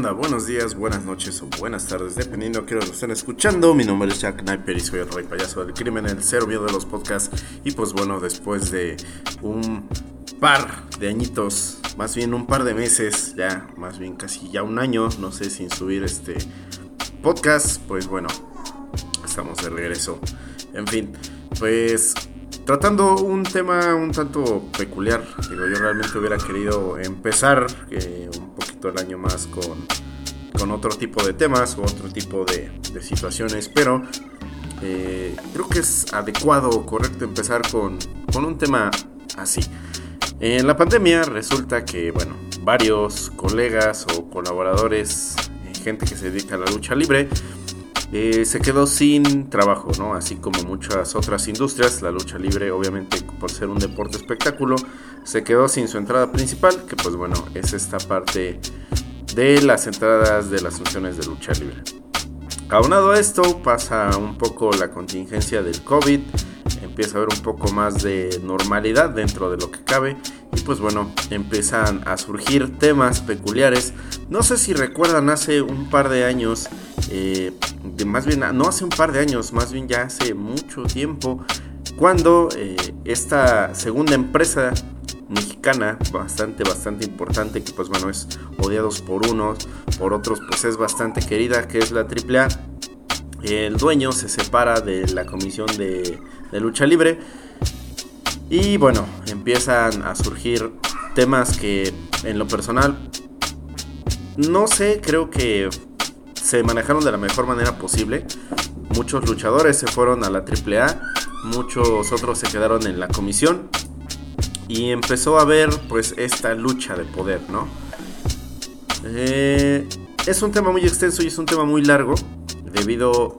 Buenos días, buenas noches o buenas tardes, dependiendo de qué estén escuchando. Mi nombre es Jack Kniper y soy el rey payaso del crimen, el cero miedo de los podcasts. Y pues bueno, después de un par de añitos, más bien un par de meses, ya, más bien casi ya un año, no sé, sin subir este podcast, pues bueno, estamos de regreso. En fin, pues tratando un tema un tanto peculiar. Digo, yo realmente hubiera querido empezar eh, poquito el año más con, con otro tipo de temas o otro tipo de, situaciones, pero eh, creo que es adecuado o correcto empezar con, con un tema así. En la pandemia resulta que, bueno, varios colegas o colaboradores, eh, gente que se dedica a la lucha libre, eh, se quedó sin trabajo, ¿no? Así como muchas otras industrias, la lucha libre obviamente por ser un deporte espectáculo, se quedó sin su entrada principal, que pues bueno, es esta parte de las entradas de las funciones de lucha libre. Aunado a esto, pasa un poco la contingencia del COVID, empieza a haber un poco más de normalidad dentro de lo que cabe y pues bueno, empiezan a surgir temas peculiares. No sé si recuerdan hace un par de años, eh, de más bien, no hace un par de años, más bien ya hace mucho tiempo, cuando eh, esta segunda empresa mexicana bastante bastante importante que pues bueno es odiados por unos por otros pues es bastante querida que es la AAA el dueño se separa de la comisión de, de lucha libre y bueno empiezan a surgir temas que en lo personal no sé creo que se manejaron de la mejor manera posible. Muchos luchadores se fueron a la AAA, muchos otros se quedaron en la comisión y empezó a haber pues esta lucha de poder, ¿no? Eh, es un tema muy extenso y es un tema muy largo debido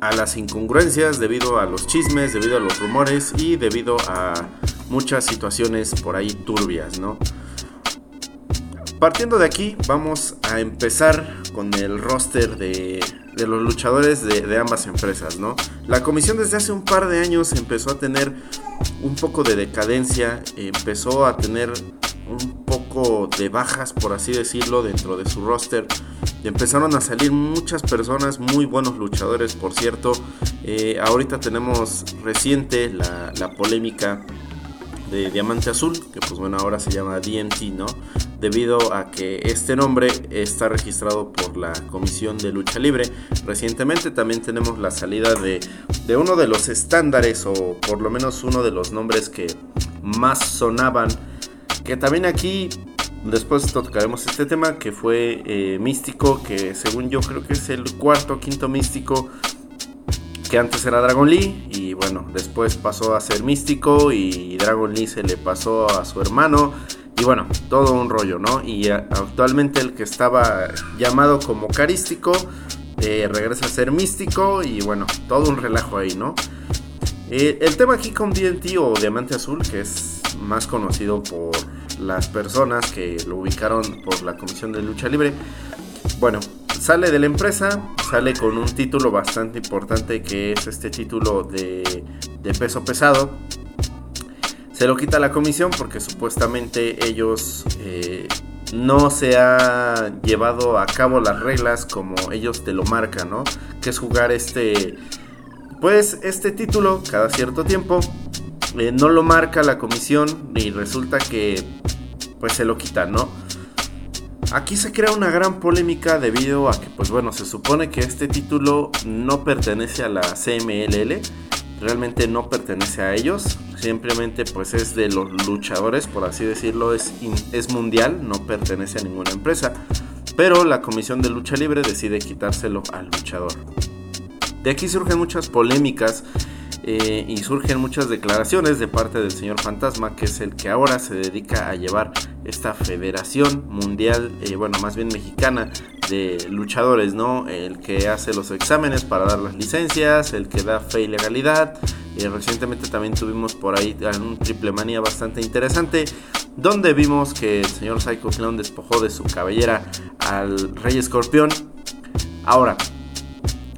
a las incongruencias, debido a los chismes, debido a los rumores y debido a muchas situaciones por ahí turbias, ¿no? Partiendo de aquí, vamos a empezar con el roster de, los luchadores de, ambas empresas, ¿no? La comisión desde hace un par de años empezó a tener un poco de decadencia, empezó a tener un poco de bajas, por así decirlo, dentro de su roster. Empezaron a salir muchas personas, muy buenos luchadores, por cierto. Eh, ahorita tenemos reciente la, la polémica de Diamante Azul, que pues bueno, ahora se llama DMT, ¿no? Debido a que este nombre está registrado por la Comisión de Lucha Libre. Recientemente también tenemos la salida de, de uno de los estándares, o por lo menos uno de los nombres que más sonaban, que también aquí Después tocaremos este tema que fue eh, Místico, que según yo creo que es el cuarto o quinto Místico que antes era Dragon Lee y bueno, después pasó a ser místico y Dragon Lee se le pasó a su hermano y bueno, todo un rollo, ¿no? Y actualmente el que estaba llamado como carístico eh, regresa a ser místico y bueno, todo un relajo ahí, ¿no? Eh, el tema aquí con DNT o Diamante Azul, que es más conocido por las personas que lo ubicaron por la Comisión de Lucha Libre, bueno, sale de la empresa, sale con un título bastante importante que es este título de, peso pesado. Se lo quita la comisión porque supuestamente ellos eh, no se ha llevado a cabo las reglas como ellos te lo marcan, ¿no? Que es jugar este, pues este título cada cierto tiempo. Eh, no lo marca la comisión y resulta que pues se lo quitan, ¿no? Aquí se crea una gran polémica debido a que, pues bueno, se supone que este título no pertenece a la CMLL, realmente no pertenece a ellos, simplemente pues es de los luchadores, por así decirlo, es, es mundial, no pertenece a ninguna empresa, pero la Comisión de Lucha Libre decide quitárselo al luchador. De aquí surgen muchas polémicas eh, y surgen muchas declaraciones de parte del señor Fantasma, que es el que ahora se dedica a llevar esta federación mundial, eh, bueno, más bien mexicana de luchadores, ¿no? El que hace los exámenes para dar las licencias, el que da fe y legalidad. y recientemente también tuvimos por ahí un triple manía bastante interesante, donde vimos que el señor Psycho Clown despojó de su cabellera al Rey Escorpión. Ahora,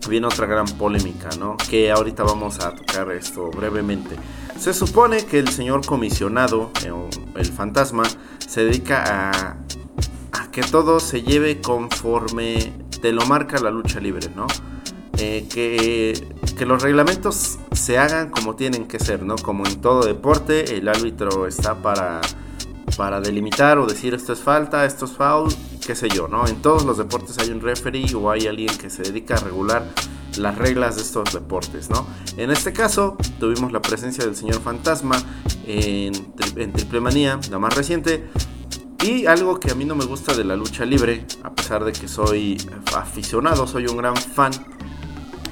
viene otra gran polémica, ¿no? Que ahorita vamos a tocar esto brevemente. Se supone que el señor comisionado, eh, el fantasma, se dedica a, que todo se lleve conforme te lo marca la lucha libre, ¿no? Eh, que, que, los reglamentos se hagan como tienen que ser, ¿no? Como en todo deporte, el árbitro está para, para delimitar o decir esto es falta, esto es foul, qué sé yo, ¿no? En todos los deportes hay un referee o hay alguien que se dedica a regular las reglas de estos deportes, ¿no? En este caso, tuvimos la presencia del señor Fantasma en, en Triple Manía, la más reciente, y algo que a mí no me gusta de la lucha libre, a pesar de que soy aficionado, soy un gran fan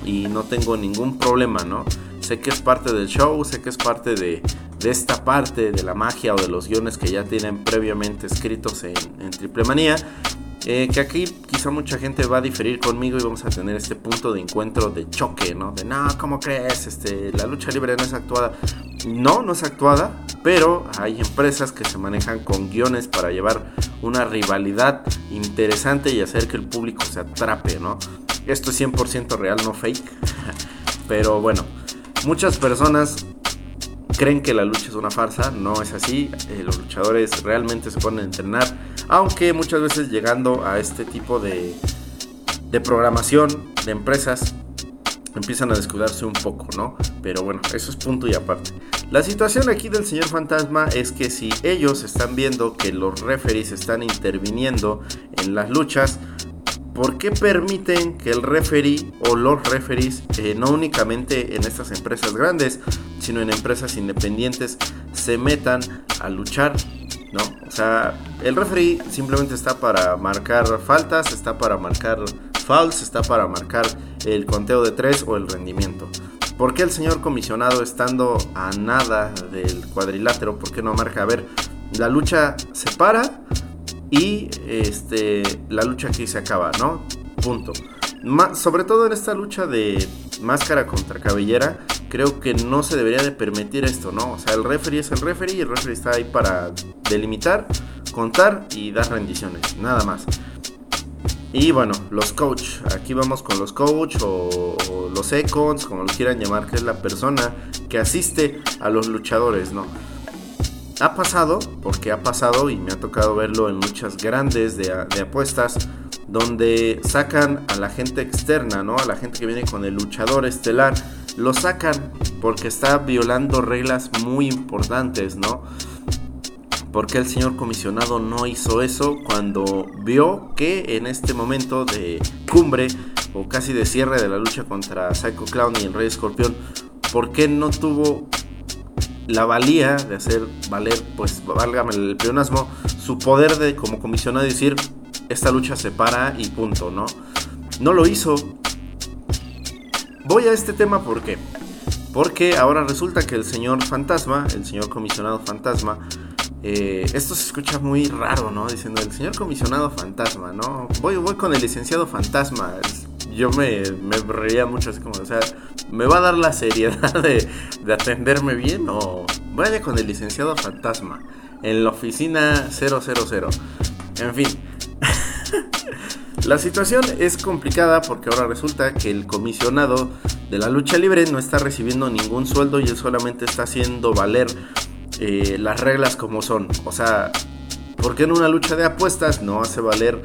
y no tengo ningún problema, ¿no? Sé que es parte del show, sé que es parte de, esta parte de la magia o de los guiones que ya tienen previamente escritos en, en Triple Manía. Eh, que aquí quizá mucha gente va a diferir conmigo y vamos a tener este punto de encuentro de choque, ¿no? De no, ¿cómo crees? Este, la lucha libre no es actuada. No, no es actuada, pero hay empresas que se manejan con guiones para llevar una rivalidad interesante y hacer que el público se atrape, ¿no? Esto es 100% real, no fake. pero bueno, muchas personas creen que la lucha es una farsa, no es así, eh, los luchadores realmente se ponen a entrenar, aunque muchas veces llegando a este tipo de, de programación de empresas empiezan a descuidarse un poco, ¿no? Pero bueno, eso es punto y aparte. La situación aquí del señor fantasma es que si ellos están viendo que los referees están interviniendo en las luchas, ¿por qué permiten que el referee o los referees, eh, no únicamente en estas empresas grandes, sino en empresas independientes, se metan a luchar? ¿no? O sea, el referee simplemente está para marcar faltas, está para marcar fouls, está para marcar el conteo de tres o el rendimiento. ¿Por qué el señor comisionado estando a nada del cuadrilátero, por qué no marca? A ver, la lucha se para, y este, la lucha aquí se acaba, ¿no? Punto. sobre todo en esta lucha de máscara contra cabellera, creo que no se debería de permitir esto, ¿no? O sea, el referee es el referee y el referee está ahí para delimitar, contar y dar rendiciones, nada más. Y bueno, los coach, aquí vamos con los coach o, o los econs, como lo quieran llamar, que es la persona que asiste a los luchadores, ¿no? Ha pasado, porque ha pasado y me ha tocado verlo en muchas grandes de, apuestas, donde sacan a la gente externa, ¿no? A la gente que viene con el luchador estelar, lo sacan porque está violando reglas muy importantes, ¿no? Porque el señor comisionado no hizo eso cuando vio que en este momento de cumbre o casi de cierre de la lucha contra Psycho Clown y el Rey Escorpión, ¿por qué no tuvo la valía de hacer valer, pues válgame el pleonasmo, su poder de como comisionado decir, esta lucha se para y punto, ¿no? No lo hizo. Voy a este tema porque porque ahora resulta que el señor fantasma, el señor comisionado fantasma, eh, esto se escucha muy raro, ¿no? Diciendo el señor comisionado fantasma, ¿no? Voy, voy con el licenciado fantasma yo me, me reía mucho así como, o sea, ¿me va a dar la seriedad de, atenderme bien o vaya con el licenciado fantasma en la oficina 000? En fin. La situación es complicada porque ahora resulta que el comisionado de la lucha libre no está recibiendo ningún sueldo y él solamente está haciendo valer eh, las reglas como son. O sea, porque en una lucha de apuestas no hace valer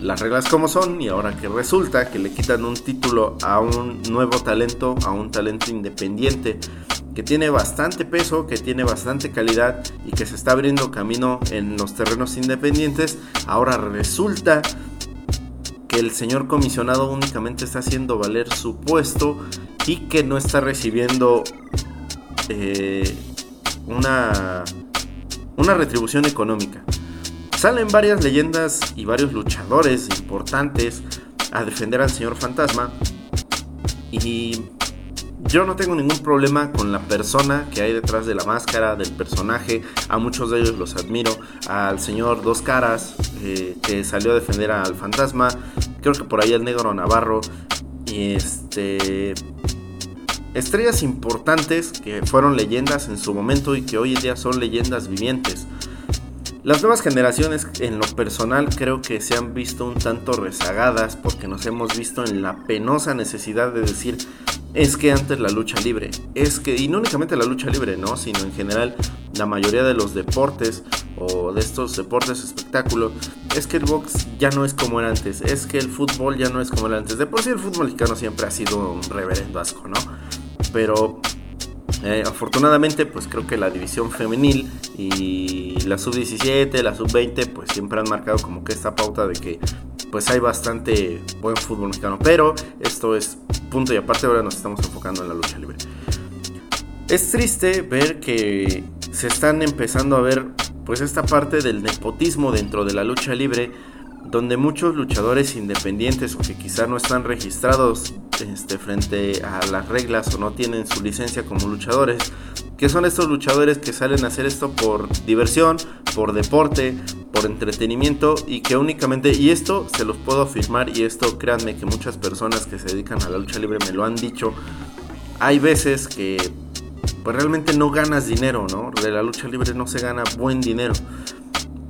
las reglas como son y ahora que resulta que le quitan un título a un nuevo talento, a un talento independiente que tiene bastante peso, que tiene bastante calidad y que se está abriendo camino en los terrenos independientes, ahora resulta que el señor comisionado únicamente está haciendo valer su puesto y que no está recibiendo eh, una, una retribución económica. Salen varias leyendas y varios luchadores importantes a defender al señor fantasma. Y yo no tengo ningún problema con la persona que hay detrás de la máscara, del personaje. A muchos de ellos los admiro. Al señor Dos Caras, eh, que salió a defender al fantasma. Creo que por ahí el negro Navarro. Y este. Estrellas importantes que fueron leyendas en su momento y que hoy en día son leyendas vivientes. Las nuevas generaciones en lo personal creo que se han visto un tanto rezagadas porque nos hemos visto en la penosa necesidad de decir es que antes la lucha libre, es que, y no únicamente la lucha libre, ¿no? Sino en general la mayoría de los deportes o de estos deportes espectáculos, es que el box ya no es como era antes, es que el fútbol ya no es como era antes. De por sí el fútbol mexicano siempre ha sido un reverendo asco, ¿no? Pero eh, afortunadamente, pues creo que la división femenil y la sub-17, la sub-20, pues siempre han marcado como que esta pauta de que pues hay bastante buen fútbol mexicano. Pero esto es punto y aparte, ahora nos estamos enfocando en la lucha libre. Es triste ver que se están empezando a ver pues esta parte del nepotismo dentro de la lucha libre donde muchos luchadores independientes o que quizá no están registrados este, frente a las reglas o no tienen su licencia como luchadores, que son estos luchadores que salen a hacer esto por diversión, por deporte, por entretenimiento y que únicamente, y esto se los puedo afirmar y esto créanme que muchas personas que se dedican a la lucha libre me lo han dicho, hay veces que pues realmente no ganas dinero, ¿no? De la lucha libre no se gana buen dinero.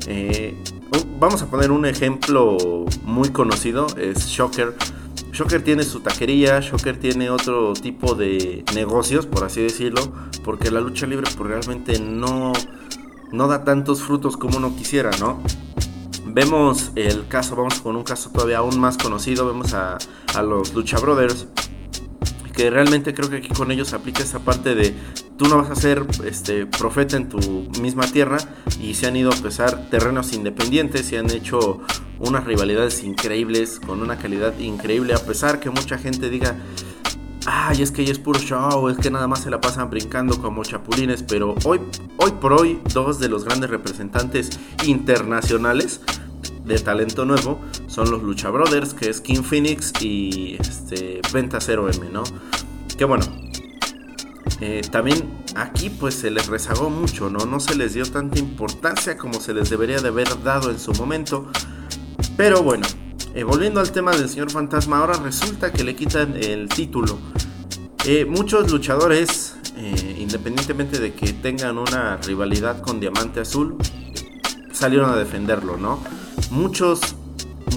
Eh, vamos a poner un ejemplo muy conocido, es Shocker. Shocker tiene su taquería, Shocker tiene otro tipo de negocios, por así decirlo, porque la lucha libre pues, realmente no, no da tantos frutos como uno quisiera, ¿no? Vemos el caso, vamos con un caso todavía aún más conocido, vemos a, a los Lucha Brothers, que realmente creo que aquí con ellos aplica esa parte de tú no vas a ser este, profeta en tu misma tierra y se han ido a pesar terrenos independientes y han hecho unas rivalidades increíbles con una calidad increíble a pesar que mucha gente diga ay es que ella es puro show es que nada más se la pasan brincando como chapulines pero hoy hoy por hoy dos de los grandes representantes internacionales de talento nuevo son los Lucha Brothers, que es King Phoenix y este, Venta 0M, ¿no? Que bueno, eh, también aquí pues se les rezagó mucho, ¿no? No se les dio tanta importancia como se les debería de haber dado en su momento. Pero bueno, eh, volviendo al tema del señor fantasma, ahora resulta que le quitan el título. Eh, muchos luchadores, independientemente de que tengan una rivalidad con Diamante Azul, salieron a defenderlo, ¿no? Muchos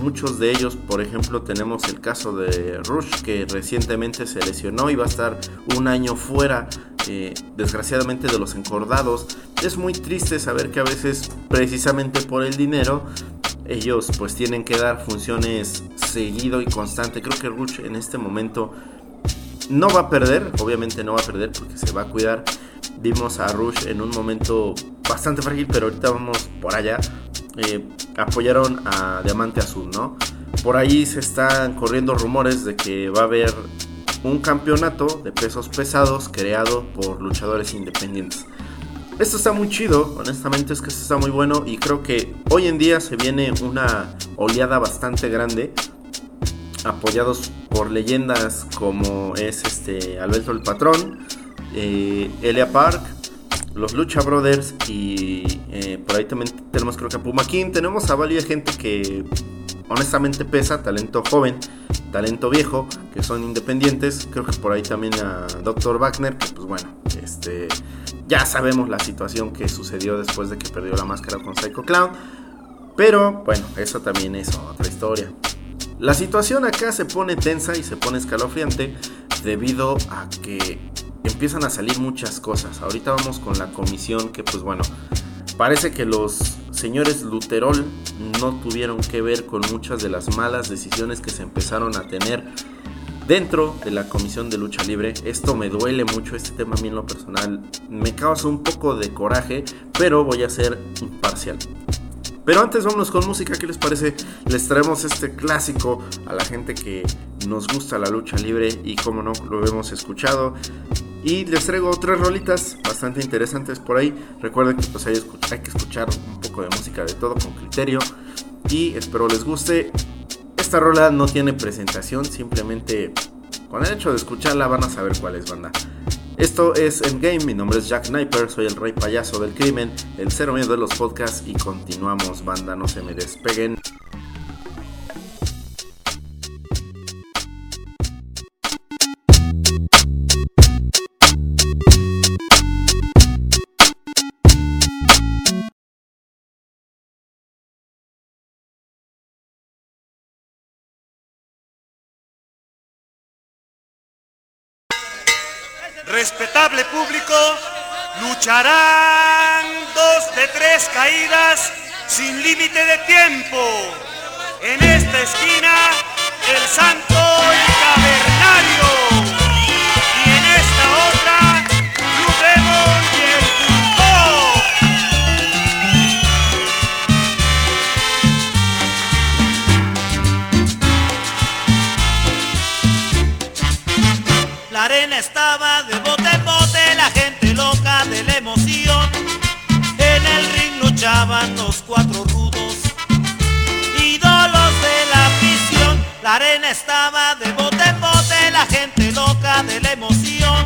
muchos de ellos, por ejemplo, tenemos el caso de Rush, que recientemente se lesionó y va a estar un año fuera, eh, desgraciadamente, de los encordados. Es muy triste saber que a veces, precisamente por el dinero, ellos pues tienen que dar funciones seguido y constante. Creo que Rush en este momento no va a perder, obviamente no va a perder porque se va a cuidar. Vimos a Rush en un momento bastante frágil, pero ahorita vamos por allá. Eh, apoyaron a Diamante Azul, ¿no? Por ahí se están corriendo rumores de que va a haber un campeonato de pesos pesados creado por luchadores independientes. Esto está muy chido, honestamente es que esto está muy bueno y creo que hoy en día se viene una oleada bastante grande apoyados por leyendas como es este Alberto el Patrón, eh, Elia Park, los Lucha Brothers y eh, por ahí también tenemos creo que a Puma King. Tenemos a varias gente que honestamente pesa, talento joven, talento viejo, que son independientes. Creo que por ahí también a Dr. Wagner, que pues bueno, este, ya sabemos la situación que sucedió después de que perdió la máscara con Psycho Clown. Pero bueno, eso también es otra historia. La situación acá se pone tensa y se pone escalofriante debido a que empiezan a salir muchas cosas. Ahorita vamos con la comisión que pues bueno, parece que los señores Luterol no tuvieron que ver con muchas de las malas decisiones que se empezaron a tener dentro de la comisión de lucha libre. Esto me duele mucho, este tema a mí en lo personal me causa un poco de coraje, pero voy a ser imparcial. Pero antes vámonos con música, ¿qué les parece? Les traemos este clásico a la gente que nos gusta la lucha libre y como no lo hemos escuchado. Y les traigo tres rolitas bastante interesantes por ahí. Recuerden que pues hay, que escuchar un poco de música de todo con criterio. Y espero les guste. Esta rola no tiene presentación, simplemente con el hecho de escucharla van a saber cuál es banda. Esto es Endgame, mi nombre es Jack Sniper, soy el rey payaso del crimen, el cero miedo de los podcasts y continuamos banda, no se me despeguen. Respetable público, lucharán dos de tres caídas sin límite de tiempo. En esta esquina, el santo cavernario. Los cuatro rudos, ídolos de la afición. La arena estaba de bote en bote, la gente loca de la emoción.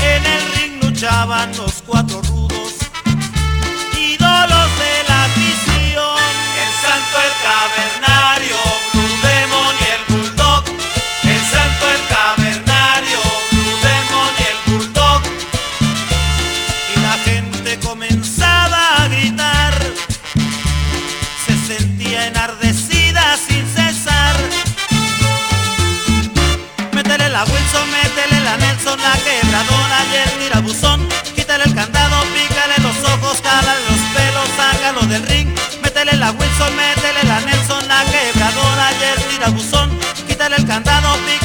En el ring luchaban los cuatro rudos, la quebradora y el tirabuzón. Quítale el candado, pícale los ojos, cálale los pelos, sácalo del ring. Métele la Wilson, métele la Nelson, la quebradora y el tirabuzón. Quítale el candado, pícale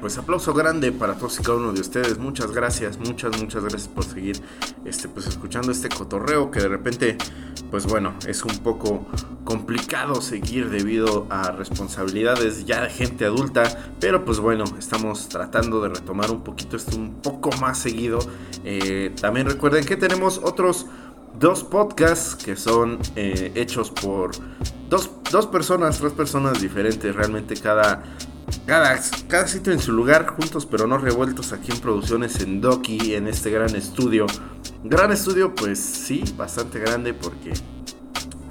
Pues aplauso grande para todos y cada uno de ustedes. Muchas gracias, muchas, muchas gracias por seguir este, pues, escuchando este cotorreo que de repente, pues bueno, es un poco complicado seguir debido a responsabilidades ya de gente adulta. Pero pues bueno, estamos tratando de retomar un poquito esto un poco más seguido. Eh, también recuerden que tenemos otros dos podcasts que son eh, hechos por dos, dos personas, tres personas diferentes. Realmente cada, cada, cada sitio en su lugar, juntos pero no revueltos aquí en Producciones en Doki, en este gran estudio. Gran estudio, pues sí, bastante grande porque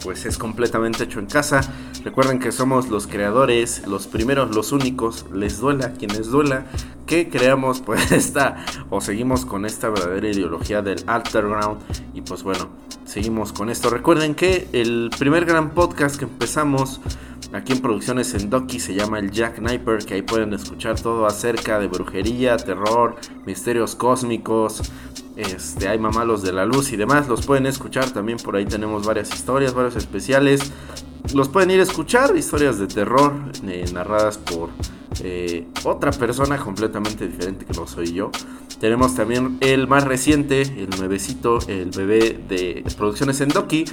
pues es completamente hecho en casa. Recuerden que somos los creadores, los primeros, los únicos, les duela quienes duela, que creamos pues esta o seguimos con esta verdadera ideología del Alterground y pues bueno, seguimos con esto. Recuerden que el primer gran podcast que empezamos aquí en Producciones en Doki se llama el Jack Sniper, que ahí pueden escuchar todo acerca de brujería, terror, misterios cósmicos, este, hay mamalos de la luz y demás, los pueden escuchar también por ahí tenemos varias historias, varios especiales. Los pueden ir a escuchar, historias de terror eh, narradas por eh, otra persona completamente diferente que no soy yo. Tenemos también el más reciente, el nuevecito, el bebé de Producciones en Doki,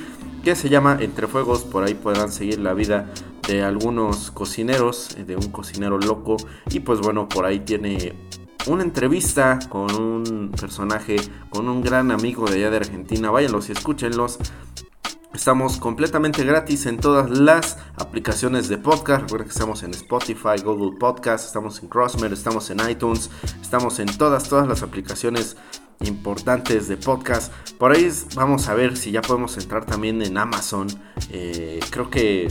que se llama Entre Fuegos. Por ahí podrán seguir la vida de algunos cocineros, de un cocinero loco. Y pues bueno, por ahí tiene una entrevista con un personaje, con un gran amigo de allá de Argentina. Váyanlos y escúchenlos. Estamos completamente gratis en todas las aplicaciones de podcast. Recuerden que estamos en Spotify, Google Podcast, estamos en Crossmer, estamos en iTunes, estamos en todas, todas las aplicaciones importantes de podcast. Por ahí vamos a ver si ya podemos entrar también en Amazon. Eh, creo que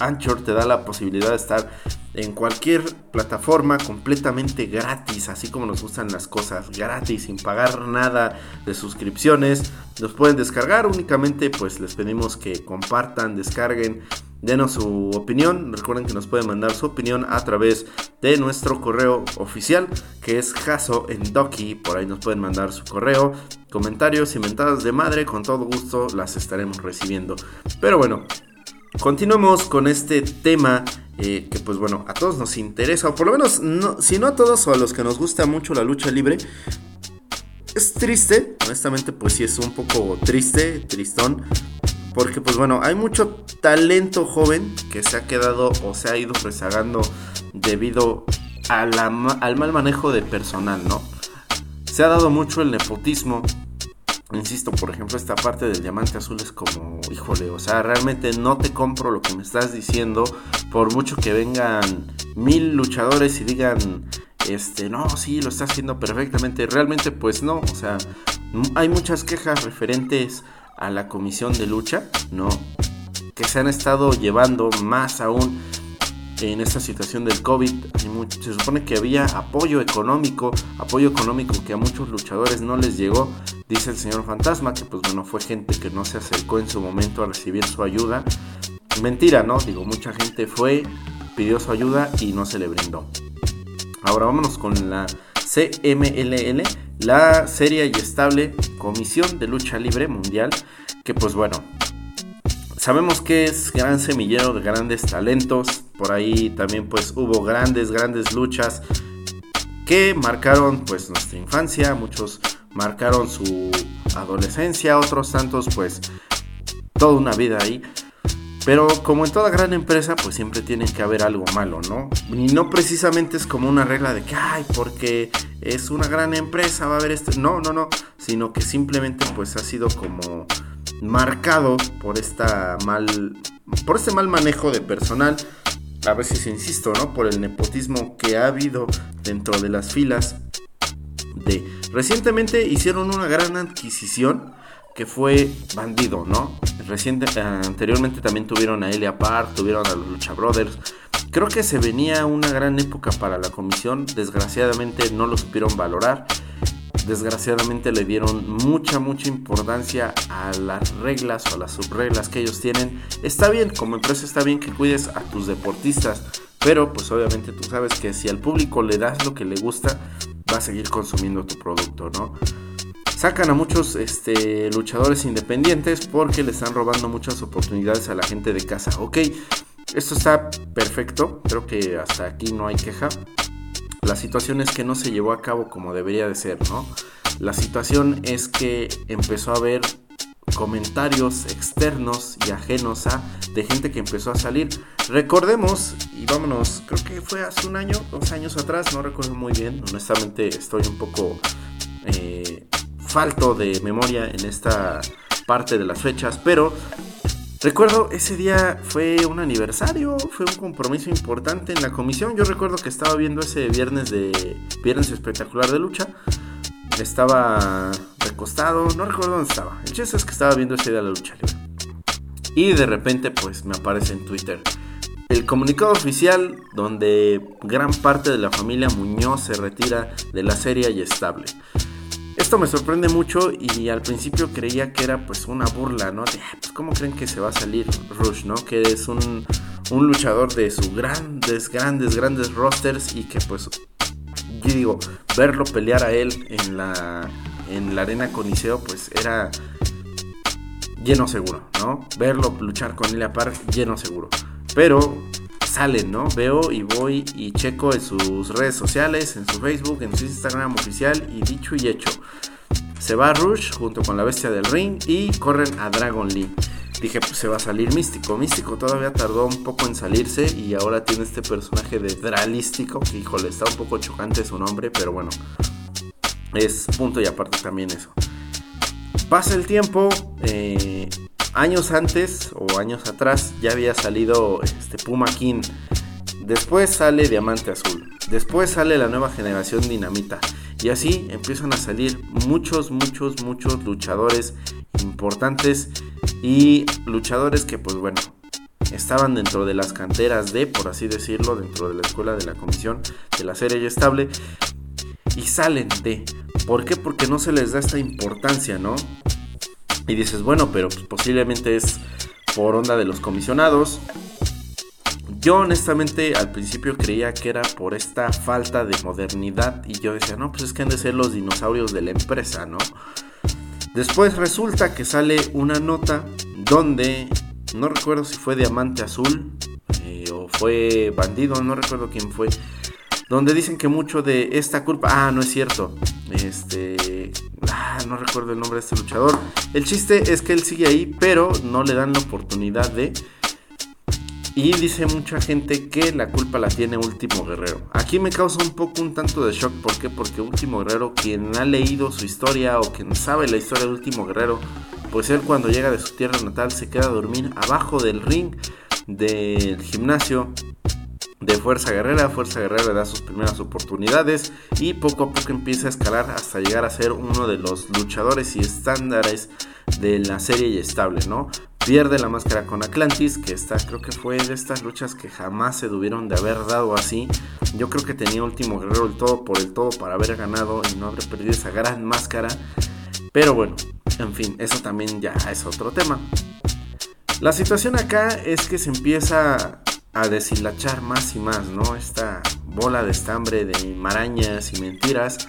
Anchor te da la posibilidad de estar en cualquier plataforma completamente gratis, así como nos gustan las cosas gratis, sin pagar nada de suscripciones. Nos pueden descargar, únicamente pues les pedimos que compartan, descarguen, denos su opinión. Recuerden que nos pueden mandar su opinión a través de nuestro correo oficial, que es Jaso en Doki. Por ahí nos pueden mandar su correo, comentarios, inventadas de madre, con todo gusto las estaremos recibiendo. Pero bueno, Continuamos con este tema eh, que pues bueno, a todos nos interesa, o por lo menos, no, si no a todos o a los que nos gusta mucho la lucha libre. Es triste, honestamente pues sí es un poco triste, tristón, porque pues bueno, hay mucho talento joven que se ha quedado o se ha ido rezagando debido al mal manejo de personal, ¿no? Se ha dado mucho el nepotismo, Insisto, por ejemplo, esta parte del diamante azul es como, híjole, o sea, realmente no te compro lo que me estás diciendo, por mucho que vengan mil luchadores y digan, este, no, sí, lo está haciendo perfectamente, realmente pues no, o sea, hay muchas quejas referentes a la comisión de lucha, ¿no? Que se han estado llevando más aún en esta situación del COVID. Se supone que había apoyo económico, apoyo económico que a muchos luchadores no les llegó. Dice el señor Fantasma que pues bueno, fue gente que no se acercó en su momento a recibir su ayuda. Mentira, ¿no? Digo, mucha gente fue, pidió su ayuda y no se le brindó. Ahora vámonos con la CMLL, la seria y estable Comisión de Lucha Libre Mundial, que pues bueno, sabemos que es gran semillero de grandes talentos, por ahí también pues hubo grandes, grandes luchas que marcaron pues nuestra infancia, muchos marcaron su adolescencia, otros tantos pues toda una vida ahí. Pero como en toda gran empresa, pues siempre tiene que haber algo malo, ¿no? Y no precisamente es como una regla de que, ay, porque es una gran empresa, va a haber esto. No, no, no. Sino que simplemente pues ha sido como marcado por esta mal. por este mal manejo de personal a veces insisto, ¿no? Por el nepotismo que ha habido dentro de las filas de... Recientemente hicieron una gran adquisición que fue Bandido, ¿no? Reciente, anteriormente también tuvieron a Elia Park, tuvieron a los Lucha Brothers. Creo que se venía una gran época para la comisión, desgraciadamente no lo supieron valorar desgraciadamente le dieron mucha, mucha importancia a las reglas o a las subreglas que ellos tienen. Está bien, como empresa está bien que cuides a tus deportistas, pero pues obviamente tú sabes que si al público le das lo que le gusta, va a seguir consumiendo tu producto, ¿no? Sacan a muchos este, luchadores independientes porque le están robando muchas oportunidades a la gente de casa. Ok, esto está perfecto, creo que hasta aquí no hay queja. La situación es que no se llevó a cabo como debería de ser, ¿no? La situación es que empezó a haber comentarios externos y ajenos a de gente que empezó a salir. Recordemos, y vámonos, creo que fue hace un año, dos años atrás, no recuerdo muy bien, honestamente estoy un poco eh, falto de memoria en esta parte de las fechas, pero Recuerdo ese día fue un aniversario, fue un compromiso importante en la comisión. Yo recuerdo que estaba viendo ese viernes de viernes espectacular de lucha. Estaba recostado, no recuerdo dónde estaba. El chiste es que estaba viendo ese día la lucha libre. Y de repente pues me aparece en Twitter el comunicado oficial donde gran parte de la familia Muñoz se retira de la serie y estable. Esto me sorprende mucho y al principio creía que era pues una burla, ¿no? De, pues, ¿cómo creen que se va a salir Rush, ¿no? Que es un, un luchador de sus grandes, grandes, grandes rosters y que pues, yo digo, verlo pelear a él en la, en la arena Coliseo pues era lleno seguro, ¿no? Verlo luchar con Ilya Park lleno seguro. Pero salen, ¿no? Veo y voy y checo en sus redes sociales, en su Facebook, en su Instagram oficial y dicho y hecho. Se va Rush junto con la bestia del ring y corren a Dragon Lee. dije, pues se va a salir Místico. Místico todavía tardó un poco en salirse y ahora tiene este personaje de Dralístico, que híjole, está un poco chocante su nombre, pero bueno, es punto y aparte también eso. Pasa el tiempo, eh, años antes o años atrás ya había salido este Puma King. Después sale Diamante Azul. Después sale la nueva generación Dinamita. Y así empiezan a salir muchos, muchos, muchos luchadores importantes y luchadores que pues bueno, estaban dentro de las canteras de, por así decirlo, dentro de la escuela de la comisión de la serie estable y salen de. ¿Por qué? Porque no se les da esta importancia, ¿no? Y dices, bueno, pero pues, posiblemente es por onda de los comisionados. Yo honestamente al principio creía que era por esta falta de modernidad y yo decía, no, pues es que han de ser los dinosaurios de la empresa, ¿no? Después resulta que sale una nota donde, no recuerdo si fue Diamante Azul eh, o fue Bandido, no recuerdo quién fue, donde dicen que mucho de esta culpa, ah, no es cierto, este, ah, no recuerdo el nombre de este luchador. El chiste es que él sigue ahí, pero no le dan la oportunidad de... Y dice mucha gente que la culpa la tiene Último Guerrero. Aquí me causa un poco un tanto de shock. ¿Por qué? Porque Último Guerrero, quien ha leído su historia o quien sabe la historia de Último Guerrero, pues él cuando llega de su tierra natal se queda a dormir abajo del ring del gimnasio de Fuerza Guerrera. Fuerza Guerrera le da sus primeras oportunidades y poco a poco empieza a escalar hasta llegar a ser uno de los luchadores y estándares de la serie y estable, ¿no? Pierde la máscara con Atlantis, que está, creo que fue de estas luchas que jamás se debieron de haber dado así. Yo creo que tenía Último Guerrero el todo por el todo para haber ganado y no haber perdido esa gran máscara. Pero bueno, en fin, eso también ya es otro tema. La situación acá es que se empieza a deshilachar más y más, ¿no? Esta bola de estambre de marañas y mentiras.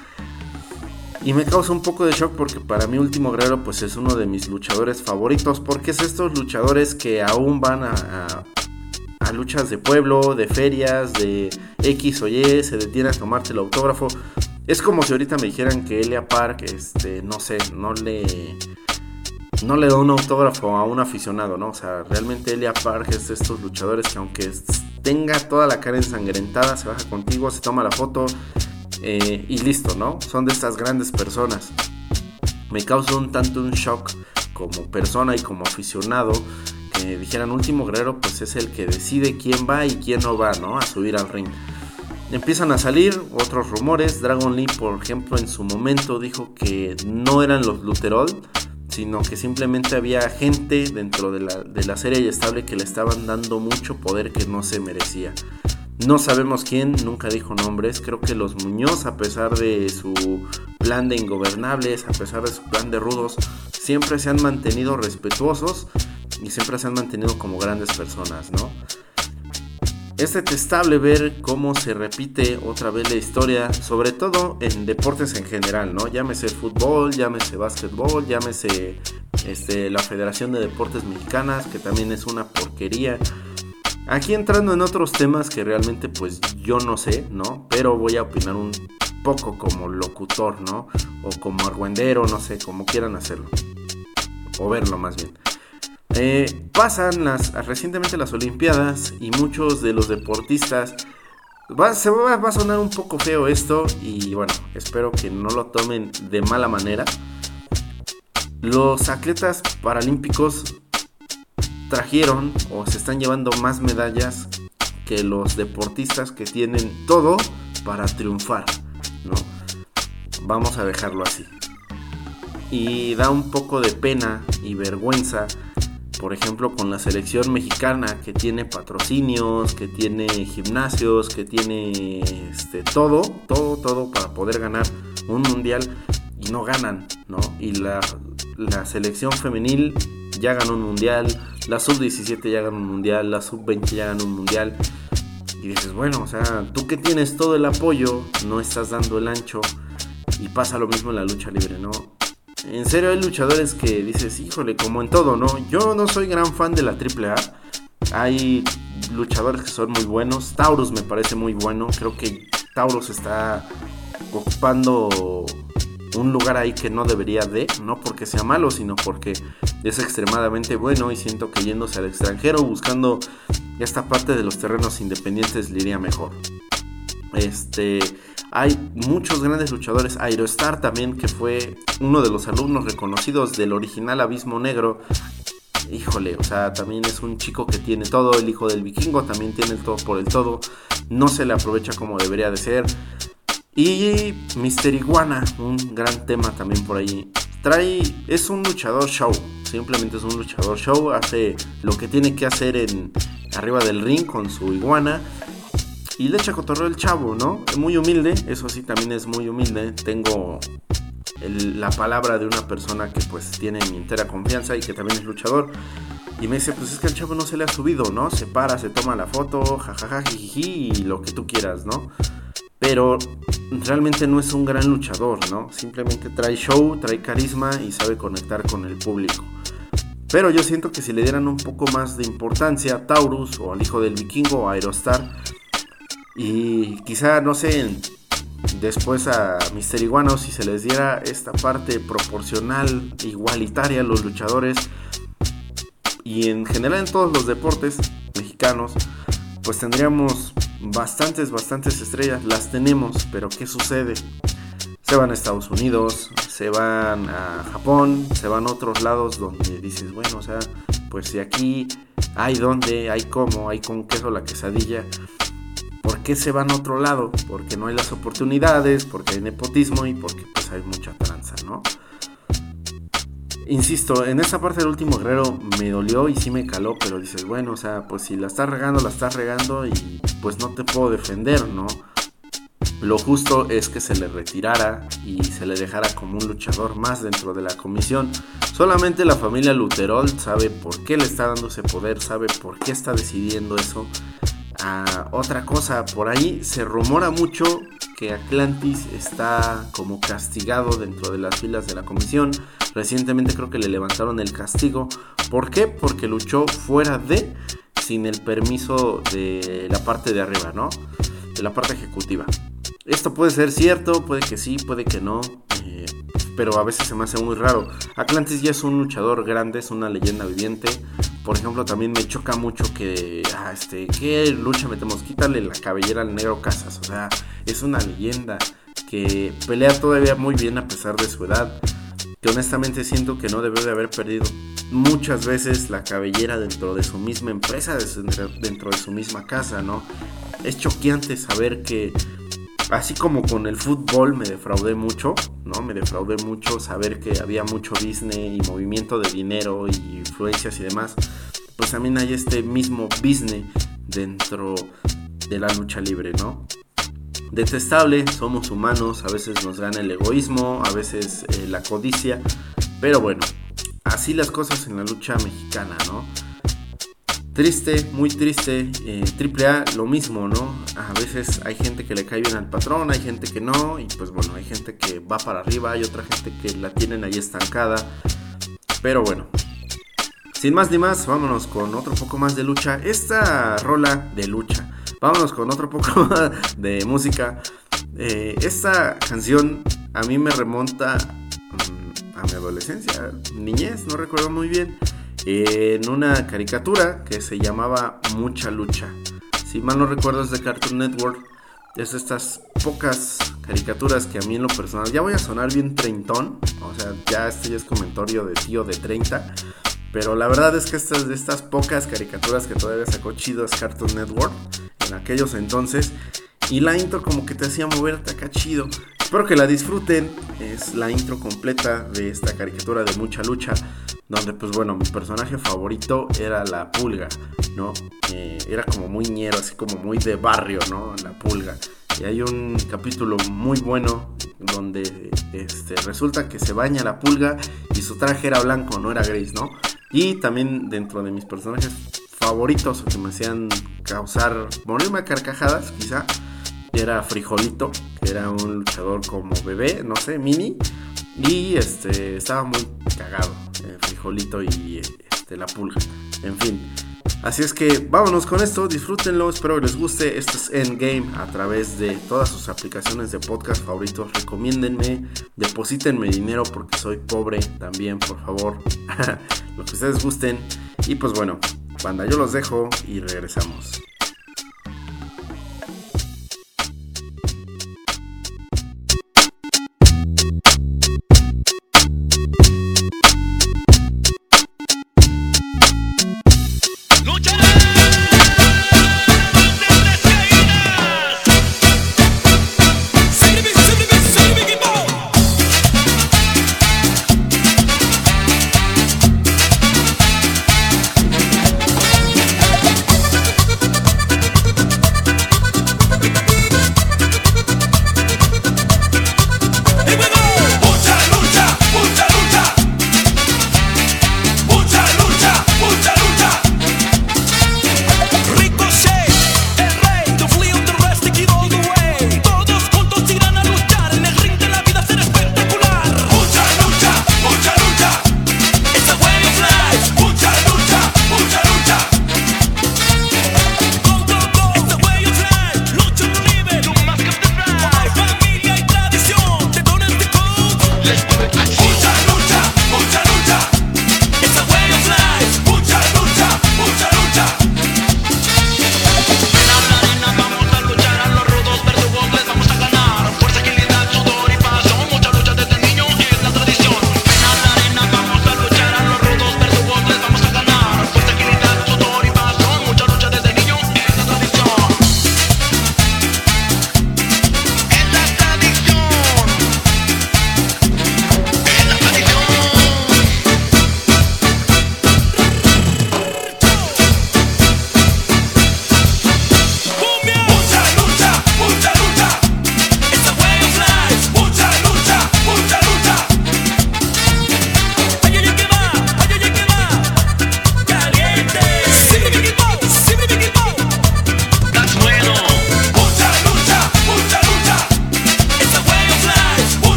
Y me causa un poco de shock porque para mí Último Guerrero pues es uno de mis luchadores favoritos. Porque es estos luchadores que aún van a, a, luchas de pueblo, de ferias, de X o Y, se detienen a tomarte el autógrafo. Es como si ahorita me dijeran que Elia Park, este, no sé, no le no le da un autógrafo a un aficionado, ¿no? O sea, realmente Elia Park es de estos luchadores que aunque tenga toda la cara ensangrentada, se baja contigo, se toma la foto eh, y listo, ¿no? Son de estas grandes personas. Me causa un tanto un shock como persona y como aficionado que dijeran último guerrero, pues es el que decide quién va y quién no va, ¿no? A subir al ring. Empiezan a salir otros rumores. Dragon Lee, por ejemplo, en su momento dijo que no eran los Luterol, sino que simplemente había gente dentro de la, de la serie y estable que le estaban dando mucho poder que no se merecía. No sabemos quién, nunca dijo nombres. Creo que los Muñoz, a pesar de su plan de ingobernables, a pesar de su plan de rudos, siempre se han mantenido respetuosos y siempre se han mantenido como grandes personas, ¿no? Es detestable ver cómo se repite otra vez la historia, sobre todo en deportes en general, ¿no? Llámese fútbol, llámese básquetbol, llámese este, la Federación de Deportes Mexicanas, que también es una porquería. Aquí entrando en otros temas que realmente pues yo no sé, ¿no? Pero voy a opinar un poco como locutor, ¿no? O como argüendero, no sé, como quieran hacerlo. O verlo más bien. Eh, pasan las, recientemente las Olimpiadas y muchos de los deportistas... Va, se va, a sonar un poco feo esto y bueno, espero que no lo tomen de mala manera. Los atletas paralímpicos trajeron o se están llevando más medallas que los deportistas que tienen todo para triunfar, ¿no? Vamos a dejarlo así. Y da un poco de pena y vergüenza por ejemplo, con la selección mexicana que tiene patrocinios, que tiene gimnasios, que tiene este, todo, todo, todo para poder ganar un mundial y no ganan, ¿no? Y la, la selección femenil ya ganó un mundial, la sub-17 ya ganó un mundial, la sub-20 ya ganó un mundial. Y dices, bueno, o sea, tú que tienes todo el apoyo, no estás dando el ancho. Y pasa lo mismo en la lucha libre, ¿no? En serio, hay luchadores que dices, híjole, como en todo, ¿no? Yo no soy gran fan de la AAA. Hay luchadores que son muy buenos. Taurus me parece muy bueno. Creo que Taurus está ocupando un lugar ahí que no debería de, no porque sea malo, sino porque es extremadamente bueno y siento que yéndose al extranjero buscando esta parte de los terrenos independientes le iría mejor. Este, hay muchos grandes luchadores. Aerostar también, que fue uno de los alumnos reconocidos del original Abismo Negro. Híjole, o sea, también es un chico que tiene todo. El hijo del vikingo también tiene el todo por el todo. No se le aprovecha como debería de ser. Y Mister Iguana, un gran tema también por ahí. Trae, es un luchador show. Simplemente es un luchador show. Hace lo que tiene que hacer en arriba del ring con su iguana y le echa cotorreo el chavo, ¿no? Muy humilde, eso sí, también es muy humilde. Tengo la palabra de una persona que pues tiene mi entera confianza y que también es luchador. Y me dice, pues es que el chavo no se le ha subido, ¿no? Se para, se toma la foto, jajaja, jiji, y lo que tú quieras, ¿no? Pero realmente no es un gran luchador, ¿no? Simplemente trae show, trae carisma y sabe conectar con el público. Pero yo siento que si le dieran un poco más de importancia a Taurus o al hijo del vikingo o a Aerostar, y quizá, no sé, después a Mister Iguano, si se les diera esta parte proporcional, igualitaria a los luchadores, y en general en todos los deportes mexicanos, pues tendríamos bastantes, bastantes estrellas. Las tenemos, pero ¿qué sucede? Se van a Estados Unidos, se van a Japón, se van a otros lados donde dices, bueno, o sea, pues si aquí hay donde, hay cómo, hay con queso la quesadilla ¿Por qué se van a otro lado? Porque no hay las oportunidades, porque hay nepotismo y porque pues hay mucha tranza, ¿no? Insisto, en esa parte del último guerrero me dolió y sí me caló, pero dices, bueno, o sea, pues si la estás regando, la estás regando y pues no te puedo defender, ¿no? Lo justo es que se le retirara y se le dejara como un luchador más dentro de la comisión. Solamente la familia Luterol sabe por qué le está dando ese poder, sabe por qué está decidiendo eso otra cosa, por ahí se rumora mucho que Atlantis está como castigado dentro de las filas de la comisión. Recientemente creo que le levantaron el castigo. ¿Por qué? Porque luchó fuera de, sin el permiso de la parte de arriba, ¿no? De la parte ejecutiva. Esto puede ser cierto, puede que sí, puede que no. Eh, pero a veces se me hace muy raro. Atlantis ya es un luchador grande, es una leyenda viviente. Por ejemplo, también me choca mucho que, ah, este, ¿qué lucha metemos? Quítale la cabellera al negro Casas. O sea, es una leyenda que pelea todavía muy bien a pesar de su edad. Que honestamente siento que no debe de haber perdido muchas veces la cabellera dentro de su misma empresa, dentro de su misma casa, ¿no? Es choqueante saber que así como con el fútbol me defraudé mucho, ¿no? Me defraudé mucho saber que había mucho business y movimiento de dinero y influencias y demás. Pues también hay este mismo business dentro de la lucha libre, ¿no? Detestable, somos humanos, a veces nos gana el egoísmo, a veces eh, la codicia, pero bueno, así las cosas en la lucha mexicana, ¿no? Triste, muy triste. Eh, triple A, lo mismo, ¿no? A veces hay gente que le cae bien al patrón, hay gente que no, y pues bueno, hay gente que va para arriba, hay otra gente que la tienen ahí estancada. Pero bueno, sin más ni más, vámonos con otro poco más de lucha. Esta rola de lucha. Vámonos con otro poco más de música. Eh, esta canción a mí me remonta mm, a mi adolescencia, niñez, no recuerdo muy bien en una caricatura que se llamaba Mucha Lucha. Si mal no recuerdo es de Cartoon Network. Es de estas pocas caricaturas que a mí en lo personal ya voy a sonar bien treintón. O sea, ya este ya es comentario de tío de 30. Pero la verdad es que estas de estas pocas caricaturas que todavía sacó chido es Cartoon Network en aquellos entonces. Y la intro como que te hacía moverte acá chido. Espero que la disfruten. Es la intro completa de esta caricatura de mucha lucha donde pues bueno, mi personaje favorito era la pulga, ¿no? Eh, era como muy ñero, así como muy de barrio, ¿no? La pulga. Y hay un capítulo muy bueno donde este, resulta que se baña la pulga y su traje era blanco, no era gris, ¿no? Y también dentro de mis personajes favoritos que me hacían causar, morirme a carcajadas quizá, era Frijolito, que era un luchador como bebé, no sé, mini. Y este, estaba muy cagado, eh, Frijolito y este, la pulga. En fin, Así es que vámonos con esto, disfrútenlo, espero que les guste. Esto es Endgame a través de todas sus aplicaciones de podcast favoritos. Recomiéndenme, deposítenme dinero porque soy pobre también, por favor. Lo que ustedes gusten. Y pues bueno, banda, yo los dejo y regresamos.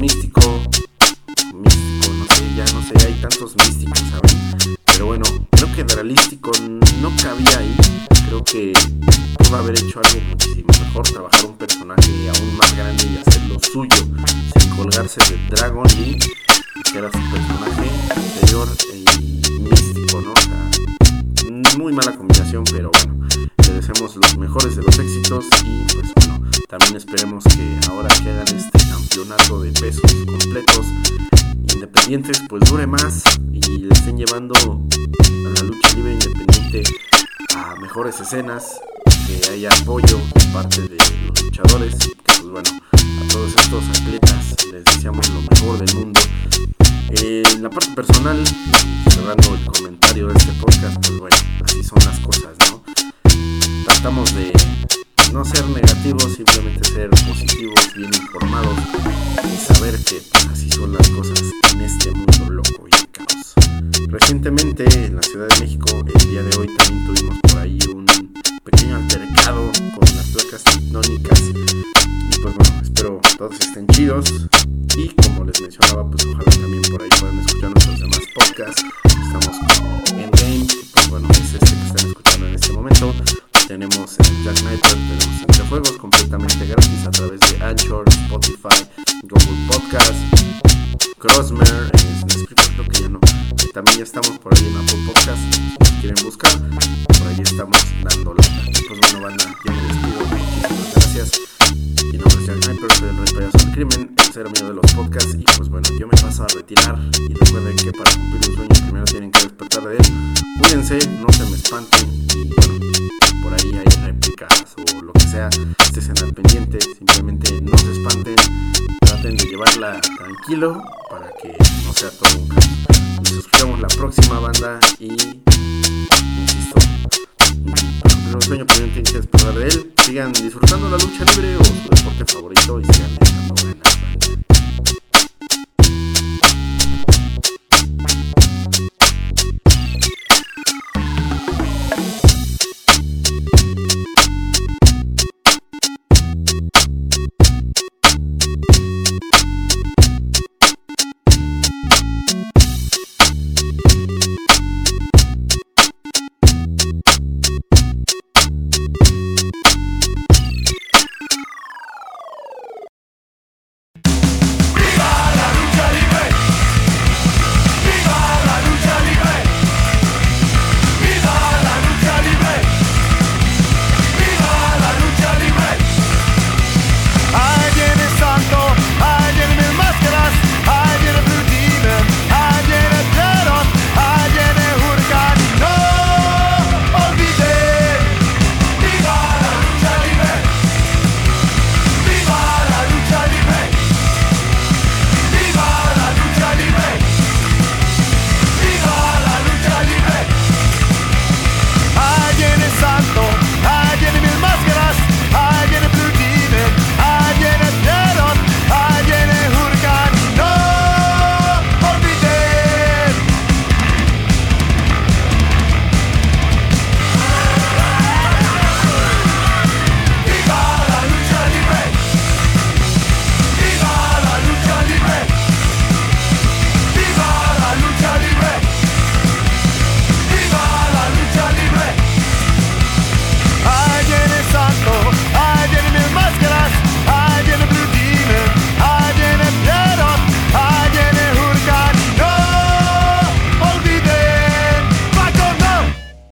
místico, místico, no sé, ya no sé, hay tantos místicos. Pero bueno, creo que Dralístico no cabía ahí, creo que pudo haber hecho algo. Pues dure más y le estén llevando a la lucha libre independiente a mejores escenas, que haya apoyo de parte de los luchadores, que pues bueno, a todos estos atletas les deseamos lo mejor del mundo. en la parte personal, cerrando el comentario de este podcast, pues bueno, así son las cosas, ¿no? Tratamos de no ser negativos, simplemente ser positivos, bien informados y saber que así son las cosas en este mundo loco y caos. Recientemente en la Ciudad de México, el día de hoy también tuvimos por ahí un pequeño altercado con las placas tectónicas. Y pues bueno, espero todos estén chidos. Y como les mencionaba, pues ojalá también por ahí puedan escuchar nuestros demás podcasts. Estamos en Game, pues bueno, es este que están escuchando en este momento. Tenemos el Jack entre juegos completamente gratis a través de Anchor, Spotify, Google Podcast, Crossmer, creo que ya no. También ya estamos por ahí en Apple Podcast, si quieren buscar, por ahí estamos dando lata. Pues bueno, banda, yo me despido, muchísimas gracias. Mi nombre es Jack Sniper, soy el rey payaso del crimen, el ser amigo de los podcasts. Y pues bueno, yo me paso a retirar. Sea, estén al pendiente. Simplemente no se espanten, traten de llevarla tranquilo para que no sea todo un. Nos escuchamos la próxima banda y insisto, un sueño tienen que despertar de él. Sigan disfrutando la lucha libre o su deporte favorito y sigan dejando buenas.